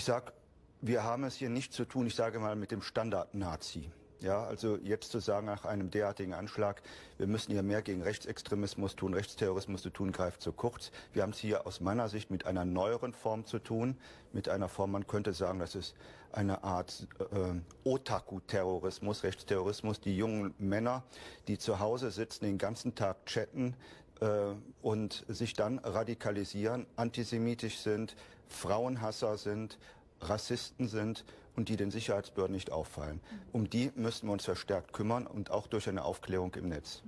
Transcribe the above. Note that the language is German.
Ich sage, wir haben es hier nicht zu tun, ich sage mal, mit dem Standard-Nazi. Ja, also jetzt zu sagen nach einem derartigen Anschlag, wir müssen hier mehr gegen Rechtsextremismus tun, Rechtsterrorismus zu tun, greift zu kurz. Wir haben es hier aus meiner Sicht mit einer neueren Form zu tun, mit einer Form, man könnte sagen, das ist eine Art äh, Otaku-Terrorismus, Rechtsterrorismus, die jungen Männer, die zu Hause sitzen, den ganzen Tag chatten, und sich dann radikalisieren, antisemitisch sind, Frauenhasser sind, Rassisten sind und die den Sicherheitsbehörden nicht auffallen. Um die müssen wir uns verstärkt kümmern und auch durch eine Aufklärung im Netz.